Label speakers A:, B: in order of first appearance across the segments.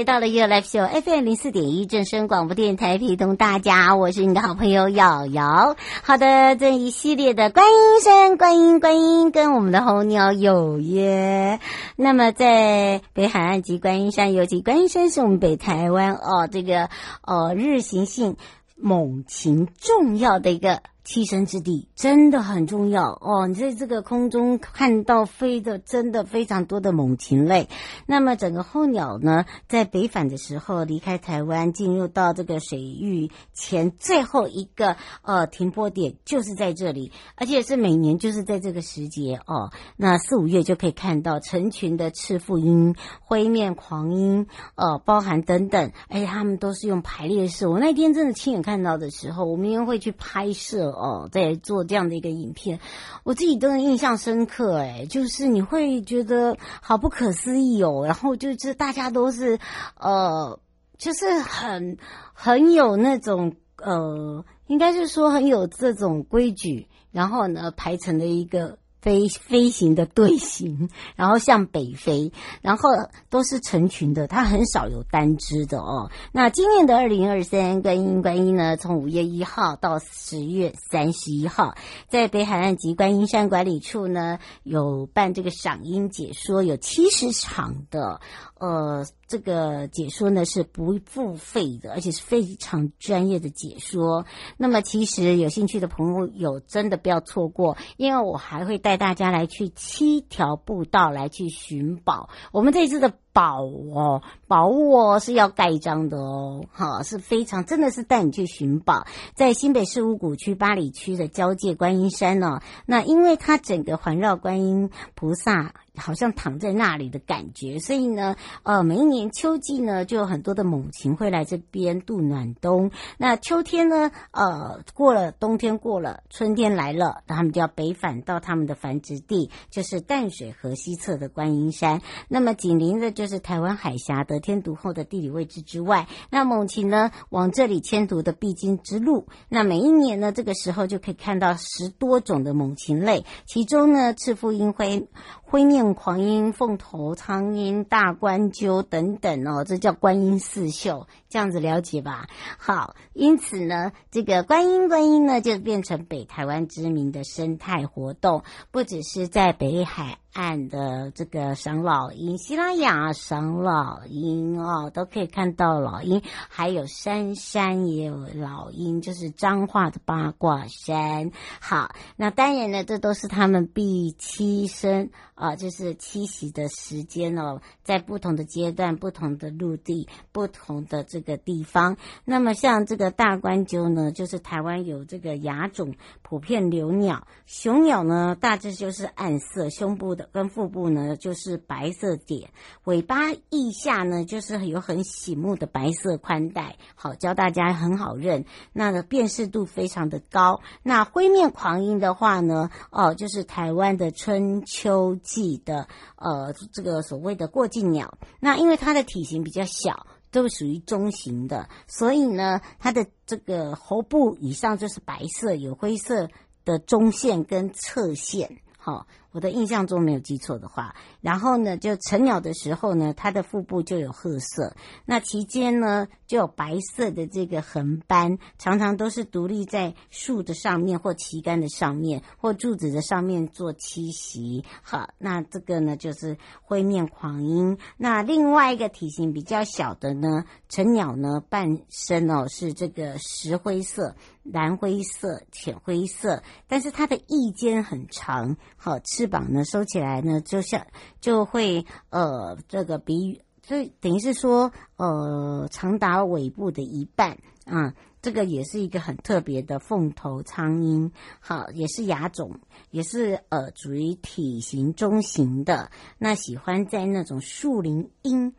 A: 回到了 You Life Show FM 零四点一正声广播电台，陪同大家，我是你的好朋友瑶瑶。好的，这一系列的观音山、观音、观音跟我们的候鸟有约。那么在北海岸及观音山，尤其观音山是我们北台湾哦，这个哦日行性猛禽重要的一个。栖身之地真的很重要哦！你在这个空中看到飞的，真的非常多的猛禽类。那么整个候鸟呢，在北返的时候离开台湾，进入到这个水域前最后一个呃停泊点，就是在这里，而且是每年就是在这个时节哦。那四五月就可以看到成群的赤腹鹰、灰面狂鹰，呃，包含等等，而且他们都是用排列式。我那天真的亲眼看到的时候，我们也会去拍摄。哦，在做这样的一个影片，我自己都印象深刻。哎，就是你会觉得好不可思议哦。然后就是大家都是，呃，就是很很有那种呃，应该是说很有这种规矩，然后呢排成的一个。飞飞行的队形，然后向北飞，然后都是成群的，它很少有单只的哦。那今年的二零二三观音观音呢，从五月一号到十月三十一号，在北海岸及观音山管理处呢，有办这个赏樱解说，有七十场的。呃，这个解说呢是不付费的，而且是非常专业的解说。那么，其实有兴趣的朋友有真的不要错过，因为我还会带大家来去七条步道来去寻宝。我们这次的。宝哦，宝物哦是要盖章的哦，哈，是非常真的是带你去寻宝，在新北市五股区八里区的交界观音山呢、哦，那因为它整个环绕观音菩萨好像躺在那里的感觉，所以呢，呃，每一年秋季呢就有很多的母禽会来这边度暖冬，那秋天呢，呃，过了冬天过了，春天来了，那他们就要北返到他们的繁殖地，就是淡水河西侧的观音山，那么紧邻的。就是台湾海峡得天独厚的地理位置之外，那猛禽呢往这里迁徙的必经之路。那每一年呢，这个时候就可以看到十多种的猛禽类，其中呢，赤腹鹰灰。灰面狂鹰、凤头苍鹰、大冠鸠等等哦，这叫观音四秀，这样子了解吧？好，因此呢，这个观音观音呢，就变成北台湾知名的生态活动，不只是在北海岸的这个赏老鹰、西拉雅赏老鹰哦，都可以看到老鹰，还有山山也有老鹰，就是彰化的八卦山。好，那当然呢，这都是他们必栖身。啊，就是栖息的时间哦，在不同的阶段、不同的陆地、不同的这个地方。那么像这个大冠鸠呢，就是台湾有这个亚种普遍留鸟。雄鸟呢，大致就是暗色，胸部跟腹部呢就是白色点，尾巴翼下呢就是有很醒目的白色宽带，好教大家很好认。那个辨识度非常的高。那灰面狂鹰的话呢，哦，就是台湾的春秋。季的呃，这个所谓的过境鸟，那因为它的体型比较小，都属于中型的，所以呢，它的这个喉部以上就是白色，有灰色的中线跟侧线，好。我的印象中没有记错的话，然后呢，就成鸟的时候呢，它的腹部就有褐色，那其间呢就有白色的这个横斑，常常都是独立在树的上面或旗杆的上面或柱子的上面做栖息。好，那这个呢就是灰面狂鹰。那另外一个体型比较小的呢，成鸟呢半身哦是这个石灰色、蓝灰色、浅灰色，但是它的翼尖很长，好吃。翅膀呢收起来呢，就像就会呃这个比这等于是说呃长达尾部的一半啊。这个也是一个很特别的凤头苍鹰，好，也是亚种，也是呃属于体型中型的。那喜欢在那种树林阴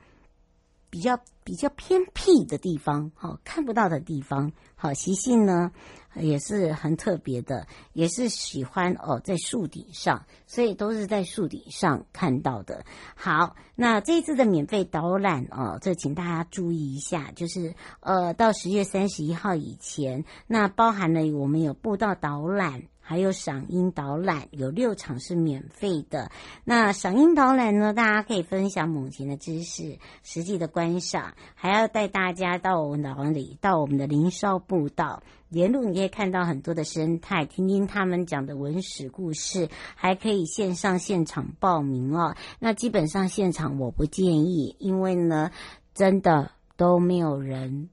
A: 比较比较偏僻的地方，好，看不到的地方，好，习性呢。也是很特别的，也是喜欢哦，在树顶上，所以都是在树顶上看到的。好，那这一次的免费导览哦，这请大家注意一下，就是呃，到十月三十一号以前，那包含了我们有步道导览。还有赏鹰导览，有六场是免费的。那赏鹰导览呢，大家可以分享猛禽的知识，实际的观赏，还要带大家到我们的哪里？到我们的林梢步道，沿路你可以看到很多的生态，听听他们讲的文史故事，还可以线上现场报名哦。那基本上现场我不建议，因为呢，真的都没有人。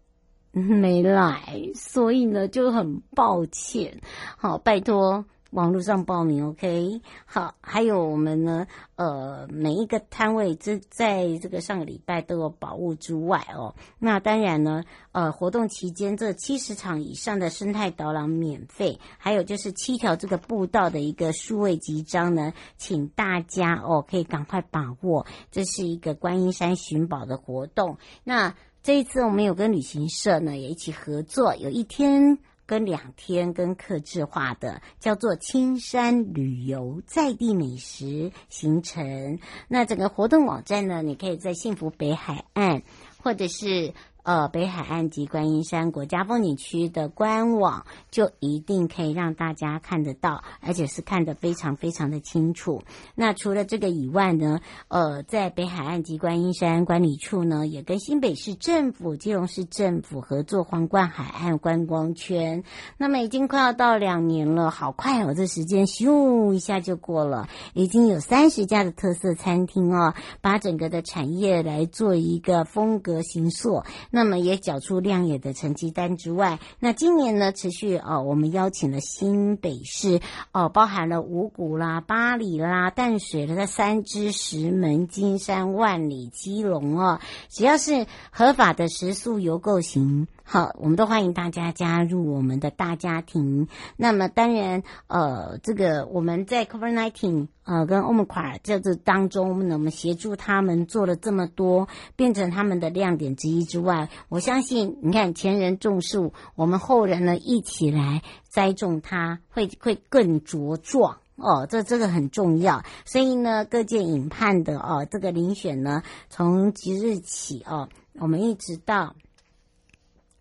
A: 没来，所以呢就很抱歉。好，拜托网络上报名，OK。好，还有我们呢，呃，每一个摊位这在这个上个礼拜都有宝物之外哦。那当然呢，呃，活动期间这七十场以上的生态导览免费，还有就是七条这个步道的一个数位集章呢，请大家哦可以赶快把握，这是一个观音山寻宝的活动。那这一次我们有跟旅行社呢也一起合作，有一天跟两天跟客制化的，叫做青山旅游在地美食行程。那整个活动网站呢，你可以在幸福北海岸或者是。呃，北海岸及观音山国家风景区的官网就一定可以让大家看得到，而且是看得非常非常的清楚。那除了这个以外呢，呃，在北海岸及观音山管理处呢，也跟新北市政府、基隆市政府合作皇冠海岸观光圈。那么已经快要到两年了，好快哦，这时间咻一下就过了。已经有三十家的特色餐厅哦，把整个的产业来做一个风格形塑。那那么也缴出亮眼的成绩单之外，那今年呢，持续哦，我们邀请了新北市哦，包含了五谷啦、巴里啦、淡水的三支、石门、金山、万里、基隆哦，只要是合法的食宿游购行。好，我们都欢迎大家加入我们的大家庭。那么当然，呃，这个我们在 COVID-19 呃跟 Omicron 这个当中，我们协助他们做了这么多，变成他们的亮点之一之外，我相信，你看前人种树，我们后人呢一起来栽种它，会会更茁壮哦。这这个很重要，所以呢，各界引判的哦，这个遴选呢，从即日起哦，我们一直到。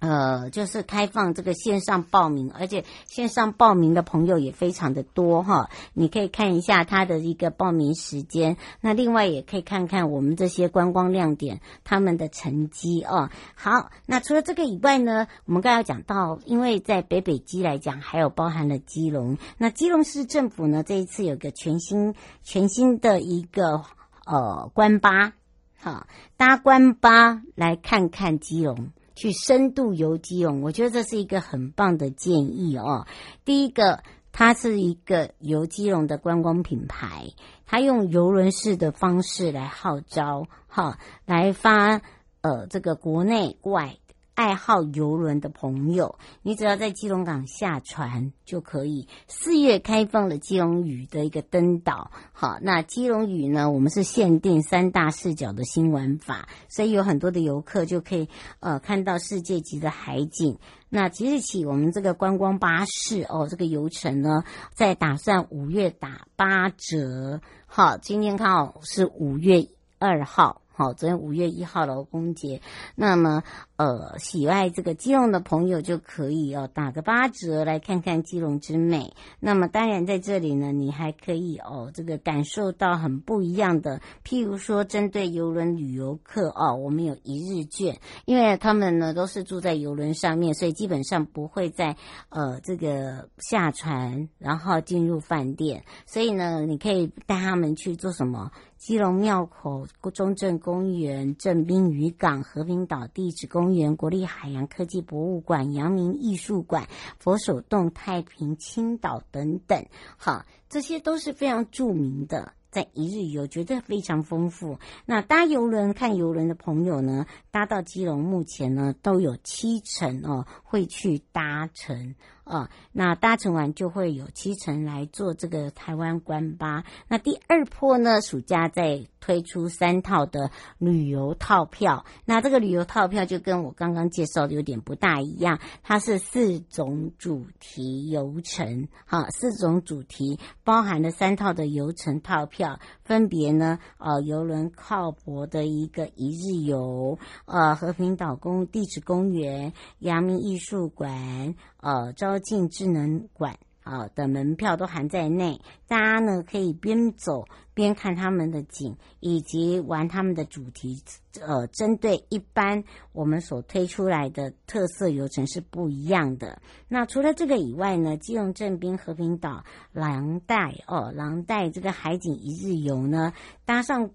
A: 呃，就是开放这个线上报名，而且线上报名的朋友也非常的多哈。你可以看一下他的一个报名时间，那另外也可以看看我们这些观光亮点他们的成绩哦。好，那除了这个以外呢，我们刚才讲到，因为在北北基来讲，还有包含了基隆。那基隆市政府呢，这一次有个全新全新的一个呃观巴，好，搭观巴来看看基隆。去深度游基隆，我觉得这是一个很棒的建议哦。第一个，它是一个游基隆的观光品牌，它用游轮式的方式来号召，哈，来发呃这个国内外。爱好游轮的朋友，你只要在基隆港下船就可以。四月开放了基隆屿的一个登岛，好，那基隆屿呢，我们是限定三大视角的新玩法，所以有很多的游客就可以呃看到世界级的海景。那即日起，我们这个观光巴士哦，这个游程呢，在打算五月打八折。好，今天刚好是五月二号。好，昨天五月一号劳工节，那么呃，喜爱这个基隆的朋友就可以哦，打个八折来看看基隆之美。那么当然在这里呢，你还可以哦，这个感受到很不一样的，譬如说针对游轮旅游客哦，我们有一日券，因为他们呢都是住在游轮上面，所以基本上不会在呃这个下船然后进入饭店，所以呢，你可以带他们去做什么？基隆庙口中正公园、正滨渔港、和平岛地质公园、国立海洋科技博物馆、阳明艺术馆、佛手洞、太平青岛等等，好，这些都是非常著名的。在一日游，觉得非常丰富。那搭游轮看游轮的朋友呢，搭到基隆，目前呢都有七成哦会去搭乘。啊，那搭乘完就会有七成来做这个台湾观巴。那第二波呢，暑假再推出三套的旅游套票。那这个旅游套票就跟我刚刚介绍的有点不大一样，它是四种主题游程，哈，四种主题包含了三套的游程套票，分别呢，呃，邮轮靠泊的一个一日游，呃，和平岛公地质公园、阳明艺术馆。呃，招进智能馆啊的门票都含在内，大家呢可以边走边看他们的景，以及玩他们的主题。呃，针对一般我们所推出来的特色游程是不一样的。那除了这个以外呢，基隆正滨和平岛廊带哦，廊带这个海景一日游呢，搭上。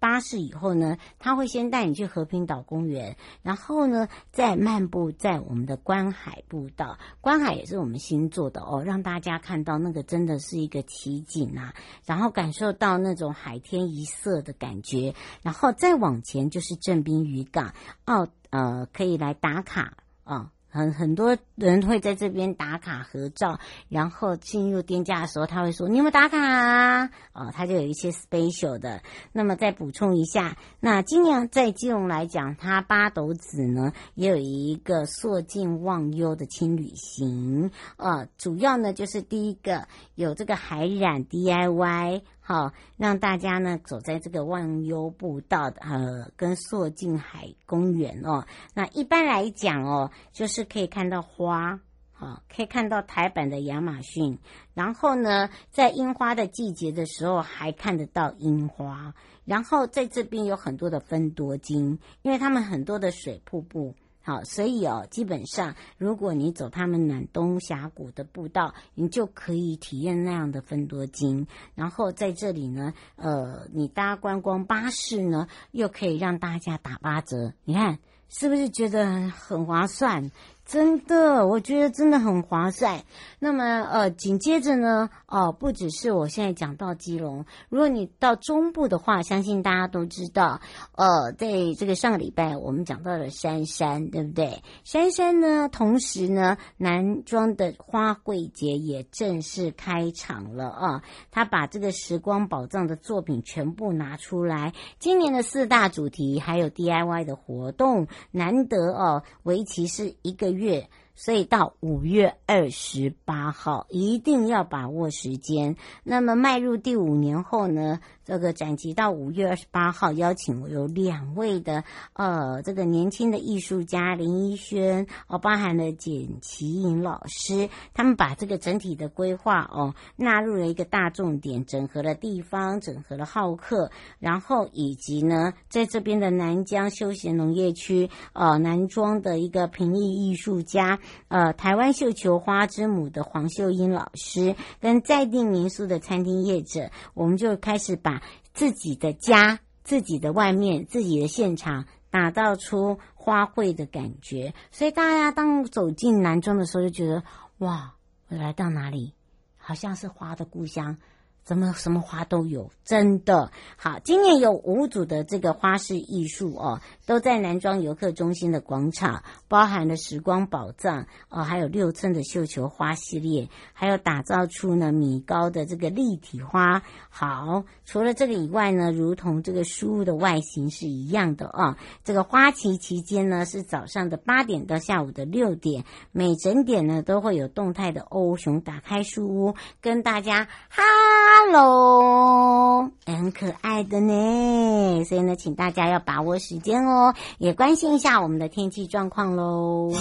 A: 巴士以后呢，他会先带你去和平岛公园，然后呢，再漫步在我们的观海步道。观海也是我们新做的哦，让大家看到那个真的是一个奇景啊，然后感受到那种海天一色的感觉。然后再往前就是正滨渔港，哦，呃，可以来打卡啊。很很多人会在这边打卡合照，然后进入店家的时候，他会说：“你有没有打卡啊？”哦，他就有一些 special 的。那么再补充一下，那今年在基隆来讲，它八斗子呢也有一个硕尽忘忧的轻旅行，呃，主要呢就是第一个有这个海染 DIY。好，让大家呢走在这个忘忧步道的呃，跟硕尽海公园哦。那一般来讲哦，就是可以看到花，好，可以看到台版的亚马逊。然后呢，在樱花的季节的时候，还看得到樱花。然后在这边有很多的芬多金，因为他们很多的水瀑布。好，所以哦，基本上如果你走他们暖冬峡谷的步道，你就可以体验那样的分多金。然后在这里呢，呃，你搭观光巴士呢，又可以让大家打八折。你看是不是觉得很划算？真的，我觉得真的很划算。那么，呃，紧接着呢，哦、不只是我现在讲到基隆，如果你到中部的话，相信大家都知道，呃，在这个上个礼拜我们讲到了杉杉，对不对？杉杉呢，同时呢，南庄的花卉节也正式开场了啊！他把这个时光宝藏的作品全部拿出来，今年的四大主题还有 DIY 的活动，难得哦，为期是一个月。所以到五月二十八号一定要把握时间。那么迈入第五年后呢，这个展期到五月二十八号，邀请我有两位的呃，这个年轻的艺术家林一轩哦，包含了简奇颖老师，他们把这个整体的规划哦纳入了一个大重点，整合了地方，整合了好客，然后以及呢，在这边的南疆休闲农业区呃南庄的一个平艺艺术家呃台湾绣球花之母的黄秀英老师，跟在地民宿的餐厅业者，我们就开始把。自己的家、自己的外面、自己的现场，打造出花卉的感觉。所以大家当走进南庄的时候，就觉得哇，我来到哪里？好像是花的故乡。怎么什么花都有，真的好。今年有五组的这个花式艺术哦，都在南庄游客中心的广场，包含了时光宝藏哦，还有六寸的绣球花系列，还有打造出呢米高的这个立体花。好，除了这个以外呢，如同这个书屋的外形是一样的啊、这个花期期间呢是早上的八点到下午的六点，每整点呢都会有动态的欧熊打开书屋，跟大家哈。Hello，很可爱的呢，所以呢，请大家要把握时间哦，也关心一下我们的天气状况喽。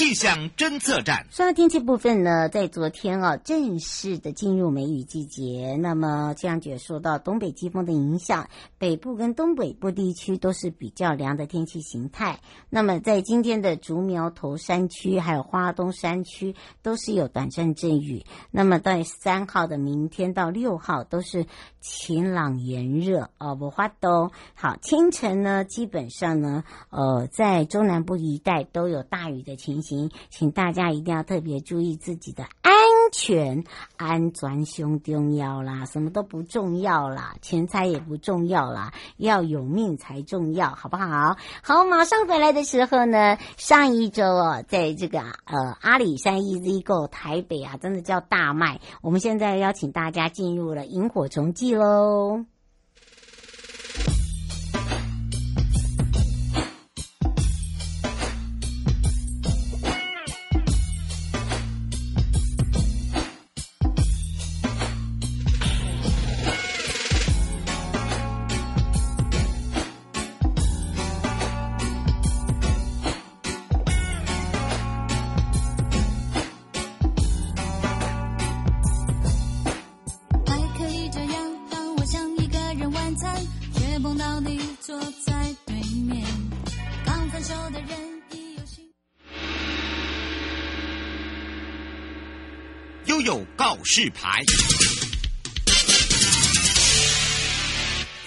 B: 气象侦测站。
A: 说到天气部分呢，在昨天啊，正式的进入梅雨季节。那么气象局受到东北季风的影响，北部跟东北部地区都是比较凉的天气形态。那么在今天的竹苗头山区还有花东山区都是有短暂阵雨。那么在三号的明天到六号都是晴朗炎热哦，不花东。好，清晨呢，基本上呢，呃，在中南部一带都有大雨的情形，请大家一定要特别注意自己的安全，安全胸重要啦，什么都不重要啦，钱财也不重要啦，要有命才重要，好不好？好，马上回来的时候呢，上一周哦，在这个呃阿里山 EZ Go 台北啊，真的叫大卖。我们现在邀请大家进入了萤火虫季喽。
B: 告示牌，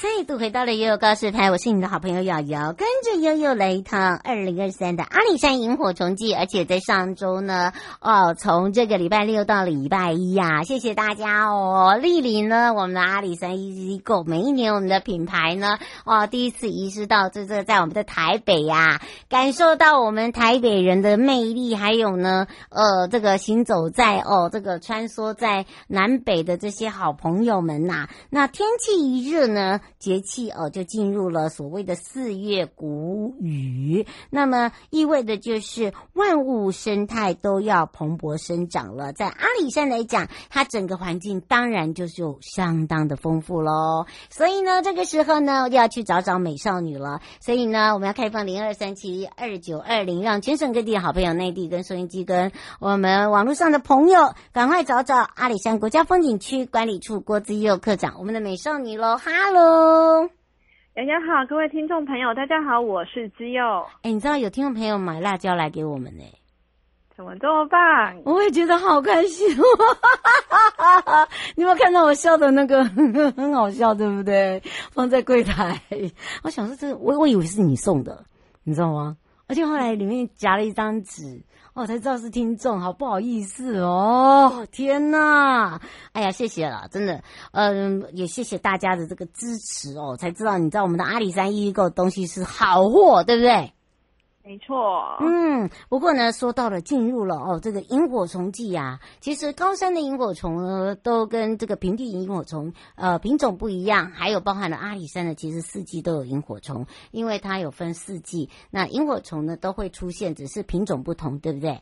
A: 再度回到了悠悠告示牌，我是你的好朋友瑶瑶，跟着悠悠来一趟二零二三的阿里山萤火虫季，而且在上周呢，哦，从这个礼拜六到礼拜一呀、啊，谢谢大家哦，莅临呢我们的阿里山 EZ Go，每一年我们的品牌呢，哦，第一次移师到这这在我们的台北呀、啊，感受到我们台北人的魅力，还有呢，呃，这个行走在哦，这个穿梭在南北的这些好朋友们呐、那天气一热呢，节气哦就进入了所谓的四月谷雨，那么意味着就是万物生态都要蓬勃生长了。在阿里山来讲，它整个环境当然就是有相当的丰富喽。所以呢，这个时候呢，就要去找找美少女了。所以呢，我们要开放零二三七二九二零，让全省各地的好朋友、内地跟收音机跟我们网络上的朋友，赶快找找阿里山国家风景区管理处郭姿祐课长，我们的美少女喽，哈喽。
C: 大家好，各位听众朋友，大家好，我是基佑。
A: 哎，你知道有听众朋友买辣椒来给我们呢？
C: 怎么这么棒？
A: 我也觉得好开心。你有没有看到我笑的那个 很好笑，对不对？放在柜台，我想说这，我我以为是你送的，你知道吗？而且后来里面夹了一张纸。哦，才知道是听众，好不好意思哦！天哪，哎呀，谢谢了，真的，嗯，也谢谢大家的这个支持哦，才知道你知道我们的阿里山一购东西是好货，对不对？
C: 没错，
A: 嗯，不过呢，说到了进入了哦，这个萤火虫季啊，其实高山的萤火虫呢，都跟这个平地萤火虫呃品种不一样，还有包含了阿里山的，其实四季都有萤火虫，因为它有分四季，那萤火虫呢都会出现，只是品种不同，对不对？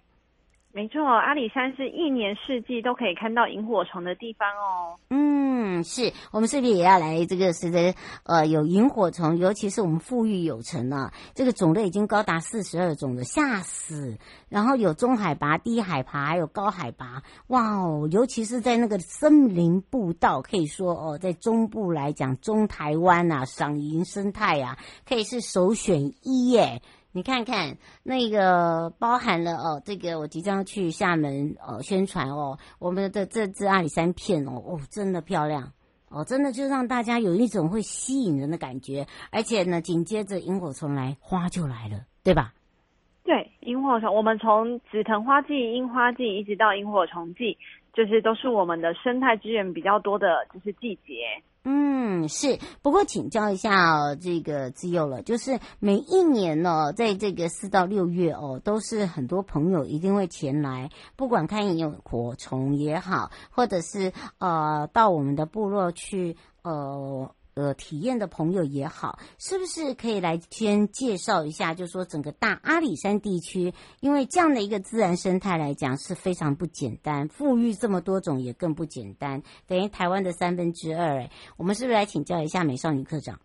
C: 没错，阿里山是一年四季都可以看到萤火虫的地方哦。
A: 嗯，嗯是我们是不是也要来这个？是的，呃，有萤火虫，尤其是我们富裕有城啊，这个种类已经高达四十二种了，吓死！然后有中海拔、低海拔，还有高海拔，哇哦！尤其是在那个森林步道，可以说哦，在中部来讲，中台湾啊，赏萤生态啊，可以是首选一耶。你看看那个包含了哦，这个我即将去厦门哦宣传哦，我们的这支阿里山片哦哦真的漂亮哦，真的就让大家有一种会吸引人的感觉，而且呢紧接着萤火虫来，花就来了，对吧？
C: 对，萤火虫，我们从紫藤花季、樱花季一直到萤火虫季，就是都是我们的生态资源比较多的，就是季节。
A: 嗯，是。不过请教一下哦，这个姿祐了，就是每一年呢，在这个四到六月哦，都是很多朋友一定会前来，不管看萤火虫也好，或者是呃到我们的部落去呃。呃，体验的朋友也好，是不是可以来先介绍一下？就说整个大阿里山地区，因为这样的一个自然生态来讲是非常不简单，富裕这么多种也更不简单，等于台湾的三分之二。哎，我们是不是来请教一下美少女课长？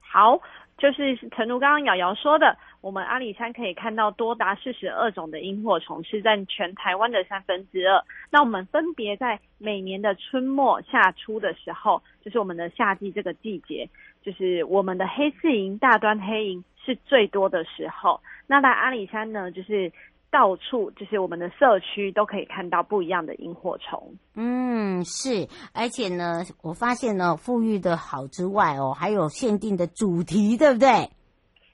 C: 好，就是诚如刚刚瑶瑶说的，我们阿里山可以看到多达四十二种的萤火虫，是占全台湾的三分之二。那我们分别在每年的春末夏初的时候，就是我们的夏季这个季节，就是我们的黑翅萤、大端黑萤是最多的时候。那在阿里山呢，就是。到处就是我们的社区都可以看到不一样的萤火虫。
A: 嗯，是，而且呢，我发现呢，富裕的好之外哦，还有限定的主题，对不对？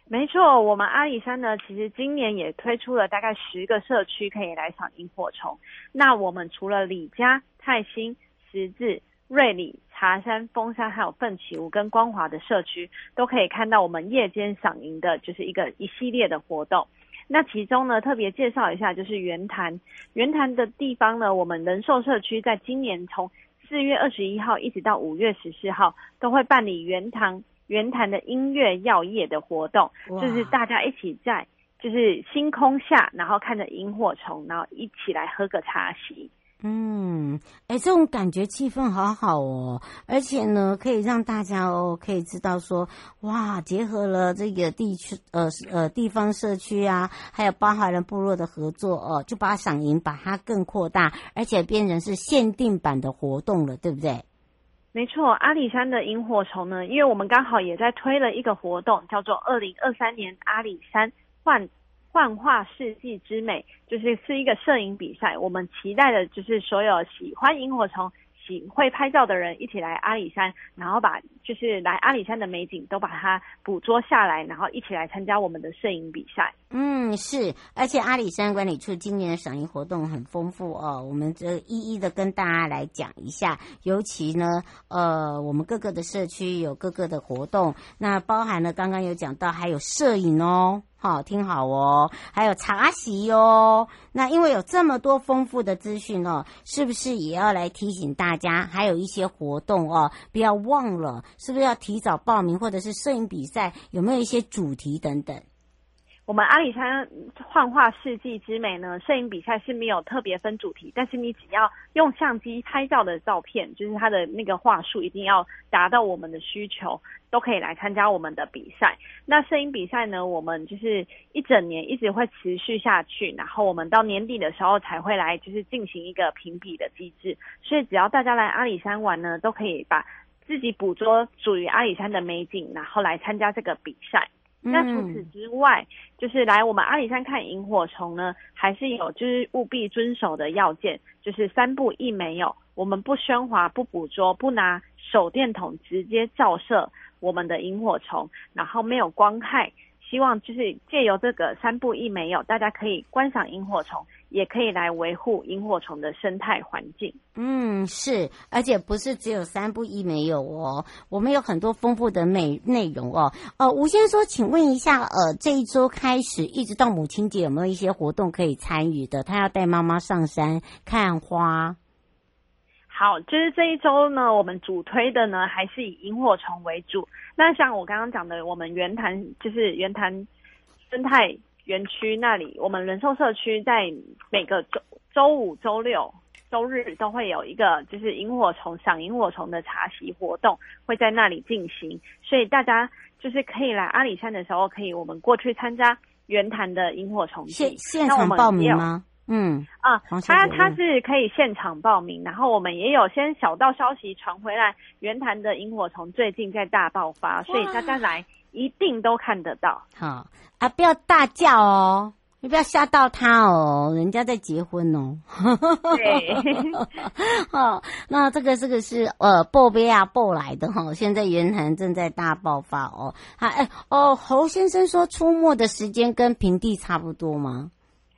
C: 没错，我们阿里山呢，其实今年也推出了大概十个社区可以来赏萤火虫。那我们除了李家、泰兴、十字、瑞里、茶山、峰山，还有奋起湖跟光华的社区，都可以看到我们夜间赏萤的，就是一个一系列的活动。那其中呢，特别介绍一下，就是圆潭。圆潭的地方呢，我们人寿社区在今年从四月二十一号一直到五月十四号，都会办理圆潭圆潭的音乐药夜的活动，就是大家一起在就是星空下，然后看着萤火虫，然后一起来喝个茶席。
A: 嗯，哎，这种感觉气氛好好哦，而且呢，可以让大家哦，可以知道说，哇，结合了这个地区，呃呃，地方社区啊，还有巴哈人部落的合作哦，就把赏银把它更扩大，而且变成是限定版的活动了，对不对？
C: 没错，阿里山的萤火虫呢，因为我们刚好也在推了一个活动，叫做二零二三年阿里山换。幻化世纪之美，就是是一个摄影比赛。我们期待的就是所有喜欢萤火虫、喜会拍照的人一起来阿里山，然后把就是来阿里山的美景都把它捕捉下来，然后一起来参加我们的摄影比赛。
A: 嗯，是，而且阿里山管理处今年的赏樱活动很丰富哦，我们这一一的跟大家来讲一下。尤其呢，呃，我们各个的社区有各个的活动，那包含了刚刚有讲到还有摄影哦。好，听好哦，还有茶席哦。那因为有这么多丰富的资讯哦，是不是也要来提醒大家？还有一些活动哦，不要忘了，是不是要提早报名？或者是摄影比赛有没有一些主题等等？
C: 我们阿里山幻化世纪之美呢，摄影比赛是没有特别分主题，但是你只要用相机拍照的照片，就是它的那个画术一定要达到我们的需求，都可以来参加我们的比赛。那摄影比赛呢，我们就是一整年一直会持续下去，然后我们到年底的时候才会来就是进行一个评比的机制。所以只要大家来阿里山玩呢，都可以把自己捕捉属于阿里山的美景，然后来参加这个比赛。那除此之外，就是来我们阿里山看萤火虫呢，还是有就是务必遵守的要件，就是三不一没有，我们不喧哗、不捕捉、不拿手电筒直接照射我们的萤火虫，然后没有光害。希望就是借由这个三不一没有，大家可以观赏萤火虫，也可以来维护萤火虫的生态环境。
A: 嗯，是，而且不是只有三不一没有哦，我们有很多丰富的内内容哦。呃，吴先生说，请问一下，呃，这一周开始一直到母亲节，有没有一些活动可以参与的？他要带妈妈上山看花。
C: 好，就是这一周呢，我们主推的呢还是以萤火虫为主。那像我刚刚讲的，我们圆潭就是圆潭生态园区那里，我们人寿社区在每个周周五、周六、周日都会有一个就是萤火虫赏萤火虫的茶席活动，会在那里进行。所以大家就是可以来阿里山的时候，可以我们过去参加圆潭的萤火虫
A: 现现场报名吗？嗯
C: 啊，他他是可以现场报名，然后我们也有先小道消息传回来，圆潭的萤火虫最近在大爆发，所以大家来一定都看得到。
A: 好啊，不要大叫哦，你不要吓到他哦，人家在结婚哦。
C: 对，
A: 好，那这个这个是呃报备啊报来的哈，现在圆潭正在大爆发哦。好，哎哦，侯先生说出没的时间跟平地差不多吗？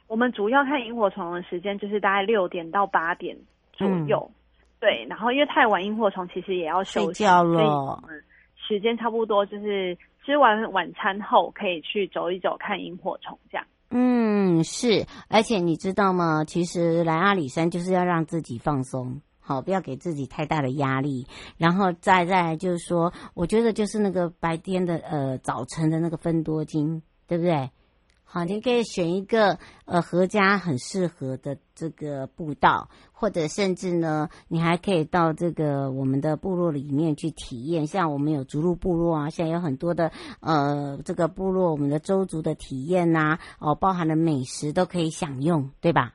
C: 我们主要看萤火虫的时间就是大概六点到八点左右，嗯、对。然后因为太晚，萤火虫其实也要休息，
A: 睡觉了。
C: 时间差不多就是吃完晚餐后可以去走一走，看萤火虫这样。
A: 嗯，是。而且你知道吗？其实来阿里山就是要让自己放松，好，不要给自己太大的压力。然后再再就是说，我觉得就是那个白天的呃早晨的那个分多金，对不对？好，你可以选一个呃合家很适合的这个步道，或者甚至呢，你还可以到这个我们的部落里面去体验。像我们有逐鹿部落啊，现在有很多的呃这个部落，我们的周族的体验呐、哦，包含的美食都可以享用，对吧？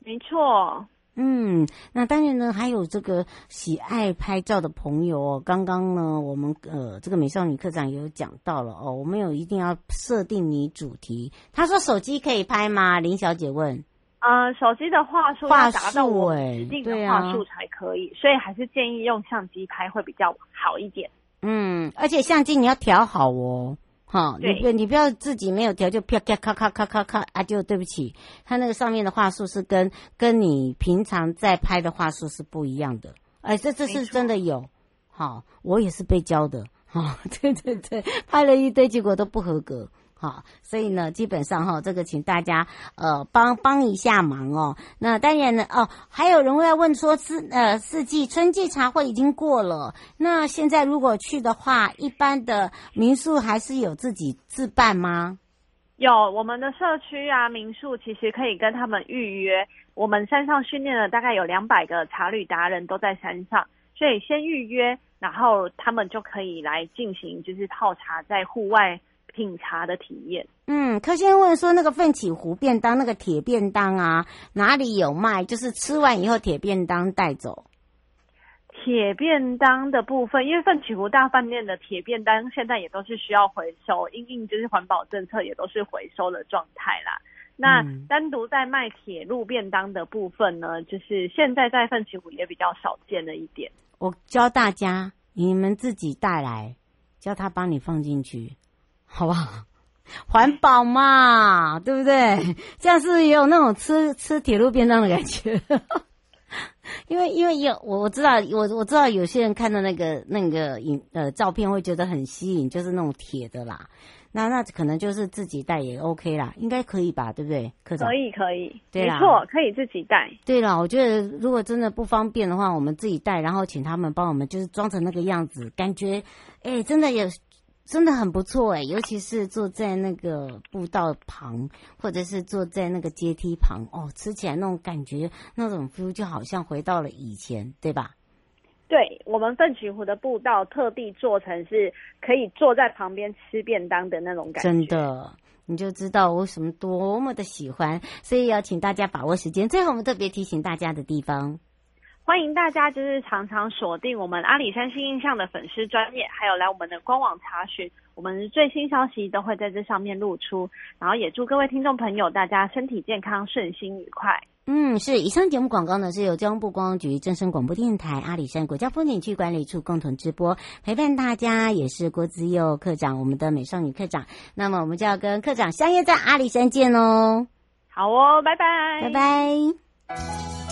C: 没错。
A: 嗯，那当然呢，还有这个喜爱拍照的朋友哦。刚刚呢，我们呃，这个美少女课长也有讲到了哦，我们有一定要设定你主题。他说手机可以拍吗？林小姐问。
C: 呃，手机的话术要达到我指定的话术才可以，
A: 啊、
C: 所以还是建议用相机拍会比较好一点。
A: 嗯，而且相机你要调好哦。好，你不你不要自己没有调就啪咔咔咔咔咔咔啊！就对不起，它那个上面的话术是跟跟你平常在拍的话术是不一样的。哎，这这是真的有。好，我也是被教的。好，对对对，拍了一堆，结果都不合格。好，所以呢，基本上哈，这个请大家呃帮帮一下忙哦。那当然呢，哦，还有人会问说四呃四季春季茶会已经过了，那现在如果去的话，一般的民宿还是有自己自办吗？
C: 有，我们的社区啊，民宿其实可以跟他们预约。我们山上训练了大概有两百个茶旅达人都在山上，所以先预约，然后他们就可以来进行就是泡茶在户外。品茶的体验。
A: 嗯，柯先问说，那个奋起湖便当，那个铁便当啊，哪里有卖？就是吃完以后铁便当带走。
C: 铁便当的部分，因为奋起湖大饭店的铁便当现在也都是需要回收，因应就是环保政策也都是回收的状态啦。那单独在卖铁路便当的部分呢，就是现在在奋起湖也比较少见了一点。
A: 我教大家，你们自己带来，叫他帮你放进去。好不好？环保嘛，对不对？这样是不是也有那种吃吃铁路便当的感觉？因为因为有我我知道我我知道有些人看到那个那个影呃照片会觉得很吸引，就是那种铁的啦。那那可能就是自己带也 OK 啦，应该可以吧？对不对？课长？
C: 可以可以，
A: 对啦，
C: 没错，可以自己带。
A: 对了，我觉得如果真的不方便的话，我们自己带，然后请他们帮我们就是装成那个样子，感觉哎，真的有。真的很不错哎，尤其是坐在那个步道旁，或者是坐在那个阶梯旁，哦，吃起来那种感觉，那种 feel 就好像回到了以前，对吧？
C: 对，我们奋起湖的步道特地做成是可以坐在旁边吃便当的那种感觉。
A: 真的，你就知道我为什么多么的喜欢，所以要请大家把握时间。最后，我们特别提醒大家的地方。
C: 欢迎大家就是常常锁定我们阿里山新印象的粉丝专业，还有来我们的官网查询，我们最新消息都会在这上面露出。然后也祝各位听众朋友大家身体健康、顺心愉快。
A: 嗯，是。以上节目广告呢是由交通部观光局、正声广播电台、阿里山国家风景区管理处共同直播，陪伴大家也是郭子佑课长，我们的美少女课长。那么我们就要跟课长相约在阿里山见喽。
C: 好哦，拜拜，
A: 拜拜。